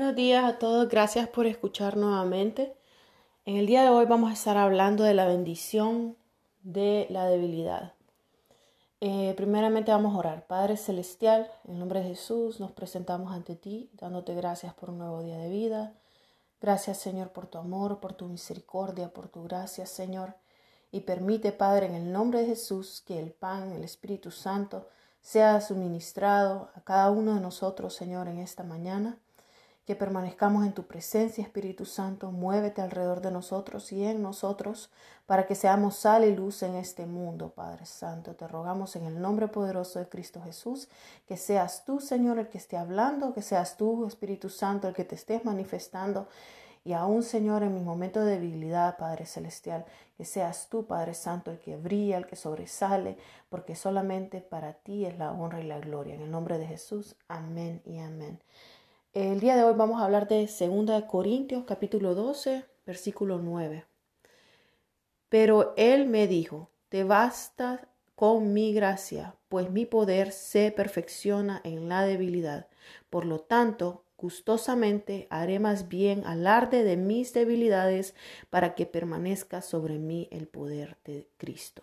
Buenos días a todos, gracias por escuchar nuevamente. En el día de hoy vamos a estar hablando de la bendición de la debilidad. Eh, primeramente vamos a orar. Padre Celestial, en nombre de Jesús nos presentamos ante ti, dándote gracias por un nuevo día de vida. Gracias Señor por tu amor, por tu misericordia, por tu gracia Señor. Y permite Padre en el nombre de Jesús que el pan, el Espíritu Santo, sea suministrado a cada uno de nosotros Señor en esta mañana que permanezcamos en tu presencia, Espíritu Santo, muévete alrededor de nosotros y en nosotros para que seamos sal y luz en este mundo, Padre Santo. Te rogamos en el nombre poderoso de Cristo Jesús, que seas tú, Señor, el que esté hablando, que seas tú, Espíritu Santo, el que te estés manifestando. Y aún, Señor, en mi momento de debilidad, Padre Celestial, que seas tú, Padre Santo, el que brilla, el que sobresale, porque solamente para ti es la honra y la gloria. En el nombre de Jesús, amén y amén. El día de hoy vamos a hablar de 2 Corintios capítulo 12, versículo 9. Pero él me dijo, te basta con mi gracia, pues mi poder se perfecciona en la debilidad. Por lo tanto, gustosamente haré más bien alarde de mis debilidades para que permanezca sobre mí el poder de Cristo.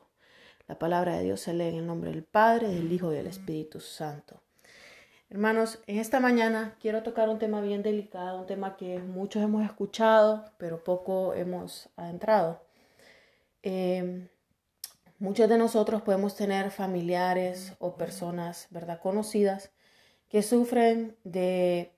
La palabra de Dios se lee en el nombre del Padre, del Hijo y del Espíritu Santo. Hermanos, en esta mañana quiero tocar un tema bien delicado, un tema que muchos hemos escuchado, pero poco hemos adentrado. Em, muchos de nosotros podemos tener familiares o personas, ¿verdad?, conocidas que sufren de,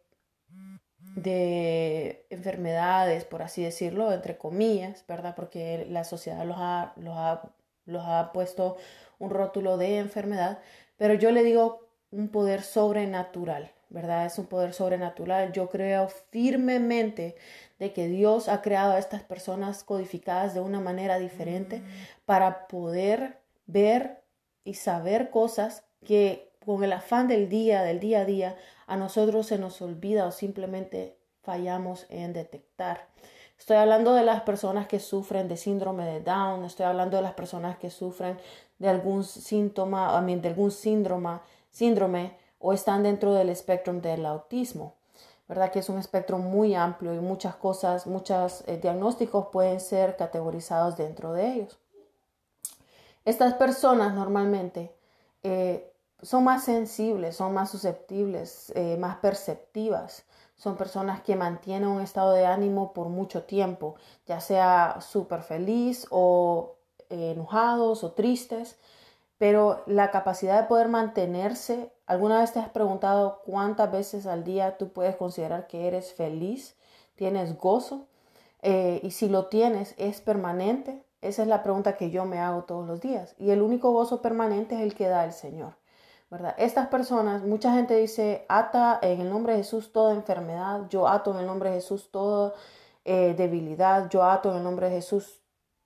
de enfermedades, por así decirlo, entre comillas, ¿verdad?, porque la sociedad los ha, los ha, los ha puesto un rótulo de enfermedad, pero yo le digo un poder sobrenatural, ¿verdad? Es un poder sobrenatural. Yo creo firmemente de que Dios ha creado a estas personas codificadas de una manera diferente para poder ver y saber cosas que con el afán del día, del día a día, a nosotros se nos olvida o simplemente fallamos en detectar. Estoy hablando de las personas que sufren de síndrome de Down, estoy hablando de las personas que sufren de algún síntoma, de algún síndrome síndrome o están dentro del espectro del autismo. ¿Verdad? Que es un espectro muy amplio y muchas cosas, muchos eh, diagnósticos pueden ser categorizados dentro de ellos. Estas personas normalmente eh, son más sensibles, son más susceptibles, eh, más perceptivas. Son personas que mantienen un estado de ánimo por mucho tiempo, ya sea súper feliz o enojados o tristes pero la capacidad de poder mantenerse, ¿alguna vez te has preguntado cuántas veces al día tú puedes considerar que eres feliz, tienes gozo? Eh, y si lo tienes, ¿es permanente? Esa es la pregunta que yo me hago todos los días. Y el único gozo permanente es el que da el Señor. ¿verdad? Estas personas, mucha gente dice, ata en el nombre de Jesús toda enfermedad, yo ato en el nombre de Jesús toda eh, debilidad, yo ato en el nombre de Jesús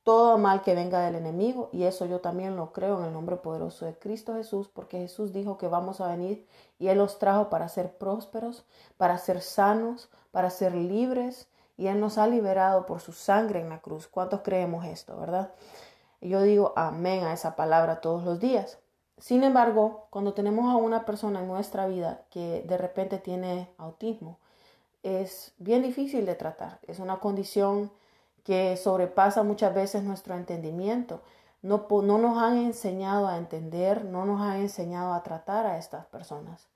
todo mal que venga del enemigo y eso yo también lo creo en el nombre poderoso de Cristo Jesús porque Jesús dijo que vamos a venir y Él los trajo para ser prósperos, para ser sanos, para ser libres y Él nos ha liberado por su sangre en la cruz. ¿Cuántos creemos esto, verdad? Yo digo amén a esa palabra todos los días. Sin embargo, cuando tenemos a una persona en nuestra vida que de repente tiene autismo, es bien difícil de tratar. Es una condición que sobrepasa muchas veces nuestro entendimiento. No, no nos han enseñado a entender, no nos han enseñado a tratar a estas personas.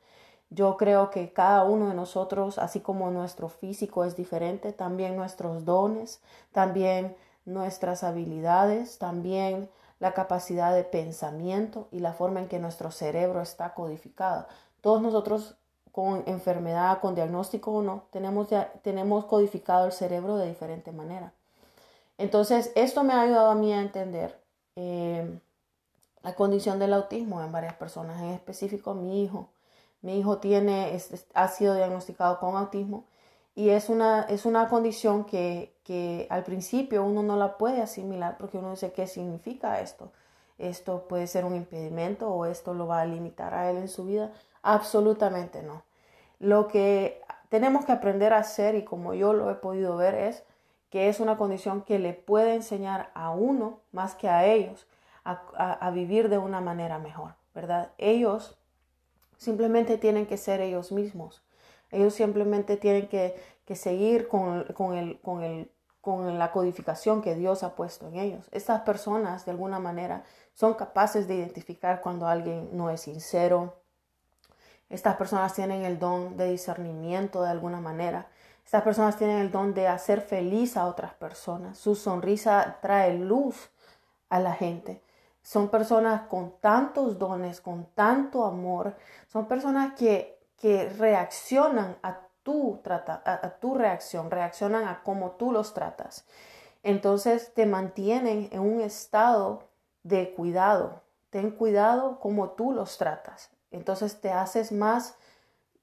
Yo creo que cada uno de nosotros, así como nuestro físico es diferente, también nuestros dones, también nuestras habilidades, también la capacidad de pensamiento y la forma en que nuestro cerebro está codificado. Todos nosotros con enfermedad, con diagnóstico o no, tenemos, tenemos codificado el cerebro de diferente manera. Entonces, esto me ha ayudado a mí a entender eh, la condición del autismo en varias personas, en específico mi hijo. Mi hijo tiene, ha sido diagnosticado con autismo y es una, es una condición que, que al principio uno no la puede asimilar porque uno dice, ¿qué significa esto? ¿Esto puede ser un impedimento o esto lo va a limitar a él en su vida? Absolutamente no. Lo que tenemos que aprender a hacer y como yo lo he podido ver es que es una condición que le puede enseñar a uno más que a ellos a, vivir de una manera mejor, ¿verdad? Ellos simplemente tienen que ser ellos mismos. Ellos simplemente tienen que, seguir con, el, con, el, con la codificación que Dios ha puesto en ellos. Estas personas, de alguna manera, son capaces de identificar cuando alguien no es sincero. Estas personas tienen el don de discernimiento de alguna manera. Estas personas tienen el don de hacer feliz a otras personas. Su sonrisa trae luz a la gente. Son personas con tantos dones, con tanto amor. Son personas que, que reaccionan a tu, trata, a, tu reacción, reaccionan a cómo tú los tratas. Entonces te mantienen en un estado de cuidado. Ten cuidado cómo tú los tratas. Entonces te haces más,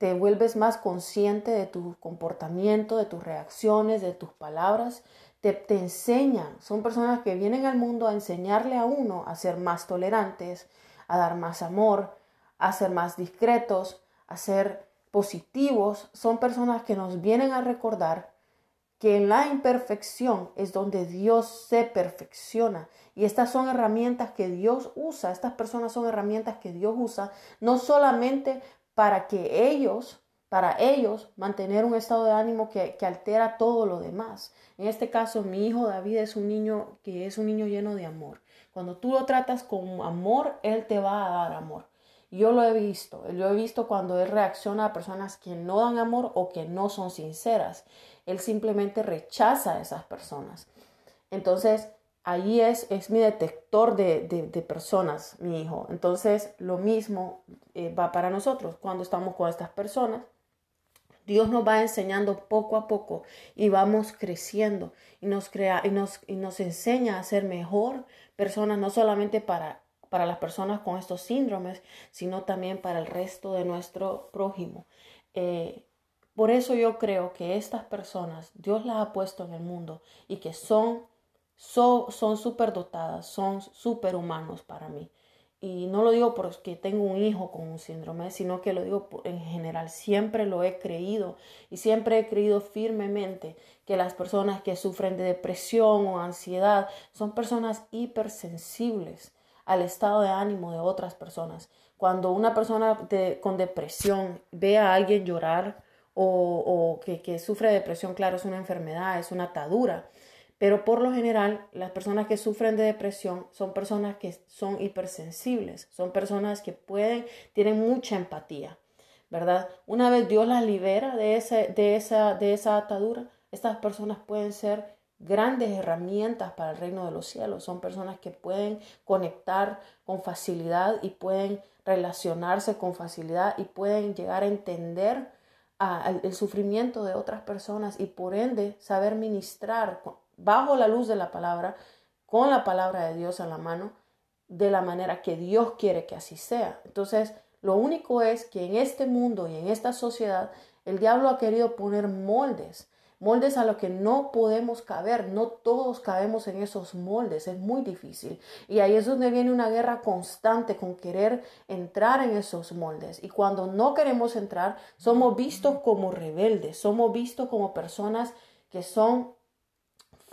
te vuelves más consciente de tu comportamiento, de tus reacciones, de tus palabras te, enseñan, son personas que vienen al mundo a enseñarle a uno a ser más tolerantes, a dar más amor, a ser más discretos, a ser positivos, son personas que nos vienen a recordar que en la imperfección es donde Dios se perfecciona. Y estas son herramientas que Dios usa, estas personas son herramientas que Dios usa, no solamente para que ellos para ellos mantener un estado de ánimo que, altera todo lo demás. En este caso, mi hijo David es un niño que es un niño lleno de amor. Cuando tú lo tratas con amor, él te va a dar amor. Yo lo he visto, yo he visto cuando él reacciona a personas que no dan amor o que no son sinceras. Él simplemente rechaza a esas personas. Entonces, ahí es, es mi detector de, personas, mi hijo. Entonces, lo mismo eh, va para nosotros. Cuando estamos con estas personas, Dios nos va enseñando poco a poco y vamos creciendo y nos, crea, y nos, y nos enseña a ser mejor personas, no solamente para, para las personas con estos síndromes, sino también para el resto de nuestro prójimo. Eh, por eso yo creo que estas personas Dios las ha puesto en el mundo y que son, son, son superdotadas, son superhumanos para mí. Y no lo digo porque tengo un hijo con un síndrome, sino que lo digo en general. Siempre lo he creído y siempre he creído firmemente que las personas que sufren de depresión o ansiedad son personas hipersensibles al estado de ánimo de otras personas. Cuando una persona con depresión ve a alguien llorar o, que, sufre de depresión, claro, es una enfermedad, es una atadura pero por lo general, las personas que sufren de depresión son personas que son hipersensibles, son personas que pueden, tienen mucha empatía, ¿verdad? Una vez Dios las libera de, ese, de, esa, de esa atadura, estas personas pueden ser grandes herramientas para el reino de los cielos. Son personas que pueden conectar con facilidad y pueden relacionarse con facilidad y pueden llegar a entender el sufrimiento de otras personas y por ende saber ministrar bajo la luz de la palabra, con la palabra de Dios en la mano, de la manera que Dios quiere que así sea. Entonces, lo único es que en este mundo y en esta sociedad, el diablo ha querido poner moldes, moldes a lo que no podemos caber, no todos cabemos en esos moldes, es muy difícil. Y ahí es donde viene una guerra constante con querer entrar en esos moldes. Y cuando no queremos entrar, somos vistos como rebeldes, somos vistos como personas que son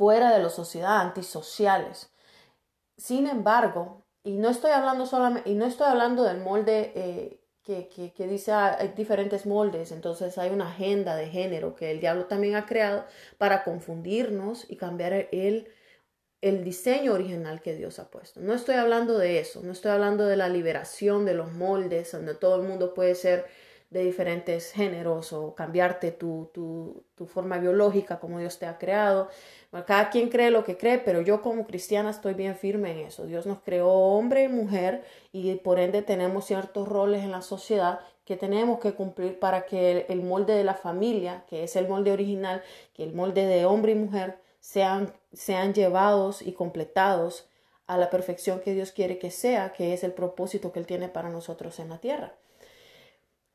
fuera de la sociedad, antisociales. Sin embargo, y no estoy hablando solamente, y no estoy hablando del molde eh, que, que, dice ah, hay diferentes moldes, entonces hay una agenda de género que el diablo también ha creado para confundirnos y cambiar el, el diseño original que Dios ha puesto. No estoy hablando de eso, no estoy hablando de la liberación de los moldes, donde todo el mundo puede ser de diferentes géneros o cambiarte tu, tu, forma biológica como Dios te ha creado. cada quien cree lo que cree, pero yo como cristiana estoy bien firme en eso. Dios nos creó hombre y mujer y por ende tenemos ciertos roles en la sociedad que tenemos que cumplir para que el, molde de la familia, que es el molde original, que el molde de hombre y mujer, sean, sean llevados y completados a la perfección que Dios quiere que sea, que es el propósito que Él tiene para nosotros en la tierra.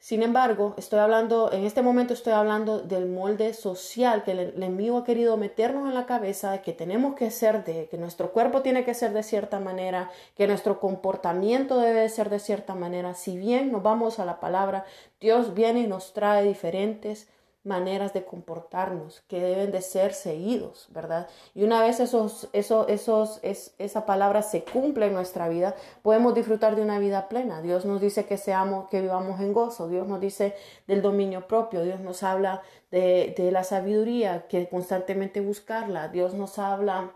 Sin embargo, estoy hablando, en este momento estoy hablando del molde social que el, enemigo ha querido meternos en la cabeza de que tenemos que ser de, que nuestro cuerpo tiene que ser de cierta manera, que nuestro comportamiento debe ser de cierta manera. Si bien nos vamos a la palabra, Dios viene y nos trae diferentes maneras de comportarnos que deben de ser seguidos, ¿verdad? Y una vez esos, esos, esos, es, esa palabra se cumple en nuestra vida, podemos disfrutar de una vida plena. Dios nos dice que seamos, que vivamos en gozo. Dios nos dice del dominio propio. Dios nos habla de, de la sabiduría, que constantemente buscarla. Dios nos habla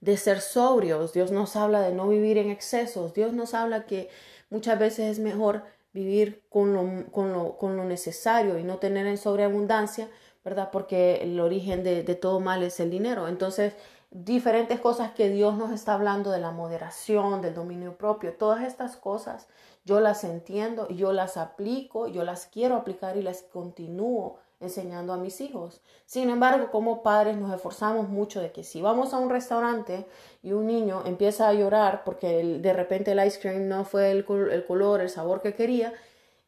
de ser sobrios. Dios nos habla de no vivir en excesos. Dios nos habla que muchas veces es mejor vivir con lo, con lo, con lo necesario y no tener en sobreabundancia, ¿verdad? Porque el origen de, de todo mal es el dinero. Entonces, diferentes cosas que Dios nos está hablando de la moderación, del dominio propio, todas estas cosas yo las entiendo yo las aplico, yo las quiero aplicar y las continúo enseñando a mis hijos. Sin embargo, como padres nos esforzamos mucho de que si vamos a un restaurante y un niño empieza a llorar porque de repente el ice cream no fue el, color, el sabor que quería,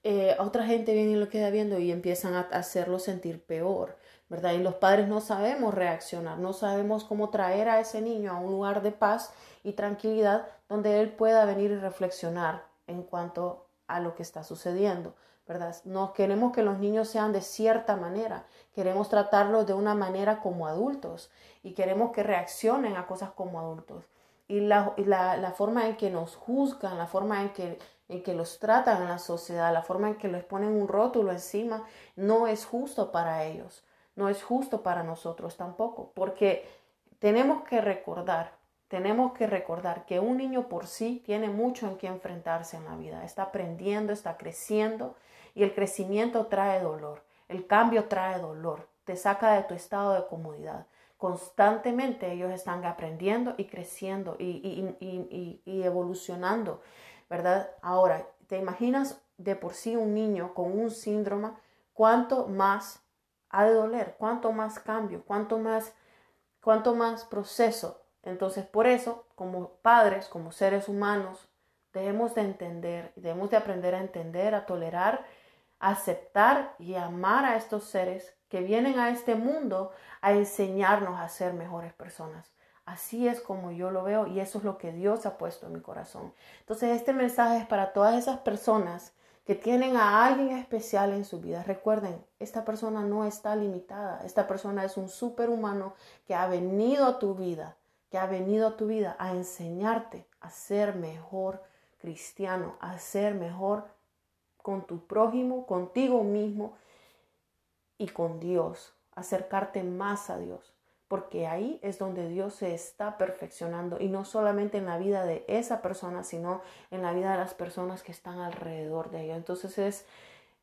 eh, otra gente viene y lo queda viendo y empiezan a hacerlo sentir peor, ¿verdad? Y los padres no sabemos reaccionar, no sabemos cómo traer a ese niño a un lugar de paz y tranquilidad donde él pueda venir y reflexionar en cuanto a lo que está sucediendo. ¿Verdad? No queremos que los niños sean de cierta manera, queremos tratarlos de una manera como adultos y queremos que reaccionen a cosas como adultos. Y la, la, forma en que nos juzgan, la forma en que, en que los tratan en la sociedad, la forma en que les ponen un rótulo encima, no es justo para ellos, no es justo para nosotros tampoco, porque tenemos que recordar tenemos que recordar que un niño por sí tiene mucho en que enfrentarse en la vida. Está aprendiendo, está creciendo y el crecimiento trae dolor, el cambio trae dolor, te saca de tu estado de comodidad. Constantemente ellos están aprendiendo y creciendo y, evolucionando, ¿verdad? Ahora, ¿te imaginas de por sí un niño con un síndrome? ¿Cuánto más ha de doler? ¿Cuánto más cambio? ¿Cuánto más, cuánto más proceso? Entonces, por eso, como padres, como seres humanos, debemos de entender, debemos de aprender a entender, a tolerar aceptar y amar a estos seres que vienen a este mundo a enseñarnos a ser mejores personas. Así es como yo lo veo y eso es lo que Dios ha puesto en mi corazón. Entonces este mensaje es para todas esas personas que tienen a alguien especial en su vida. Recuerden, esta persona no está limitada. Esta persona es un superhumano que ha venido a tu vida, que ha venido a tu vida a enseñarte a ser mejor cristiano, a ser mejor con tu prójimo, contigo mismo y con Dios. Acercarte más a Dios, porque ahí es donde Dios se está perfeccionando y no solamente en la vida de esa persona, sino en la vida de las personas que están alrededor de ella. Entonces es,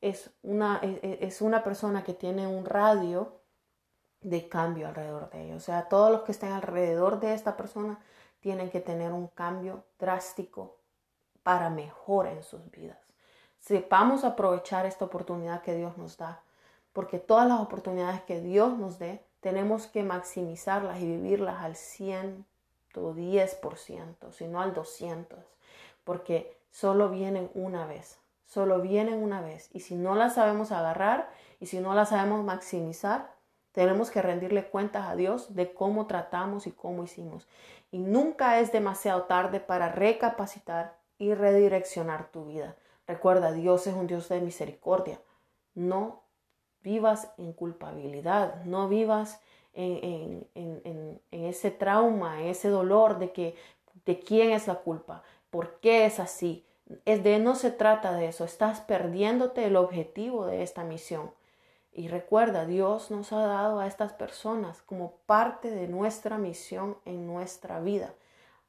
es, una, es una persona que tiene un radio de cambio alrededor de ella. O sea, todos los que estén alrededor de esta persona tienen que tener un cambio drástico para mejor en sus vidas sepamos aprovechar esta oportunidad que Dios nos da, porque todas las oportunidades que Dios nos dé, tenemos que maximizarlas y vivirlas al 110%, sino al 200%, porque solo vienen una vez, solo vienen una vez, y si no las sabemos agarrar y si no las sabemos maximizar, tenemos que rendirle cuentas a Dios de cómo tratamos y cómo hicimos. Y nunca es demasiado tarde para recapacitar y redireccionar tu vida. Recuerda, Dios es un Dios de misericordia. No vivas en culpabilidad, no vivas en, ese trauma, en ese dolor de que de quién es la culpa, por qué es así. Es de no se trata de eso, estás perdiéndote el objetivo de esta misión. Y recuerda, Dios nos ha dado a estas personas como parte de nuestra misión en nuestra vida.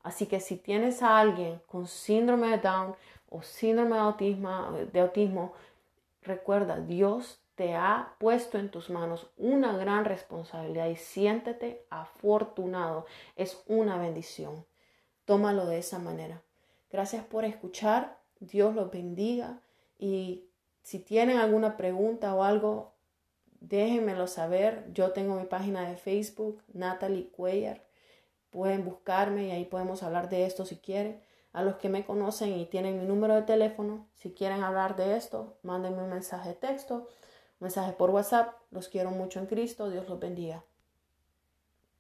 Así que si tienes a alguien con síndrome de Down, o síndrome de autismo, de autismo, recuerda, Dios te ha puesto en tus manos una gran responsabilidad y siéntete afortunado. Es una bendición. Tómalo de esa manera. Gracias por escuchar. Dios los bendiga. Y si tienen alguna pregunta o algo, déjenmelo saber. Yo tengo mi página de Facebook, Natalie Cuellar. Pueden buscarme y ahí podemos hablar de esto si quieren. A los que me conocen y tienen mi número de teléfono, si quieren hablar de esto, mándenme un mensaje de texto, un mensaje por WhatsApp. Los quiero mucho en Cristo. Dios los bendiga.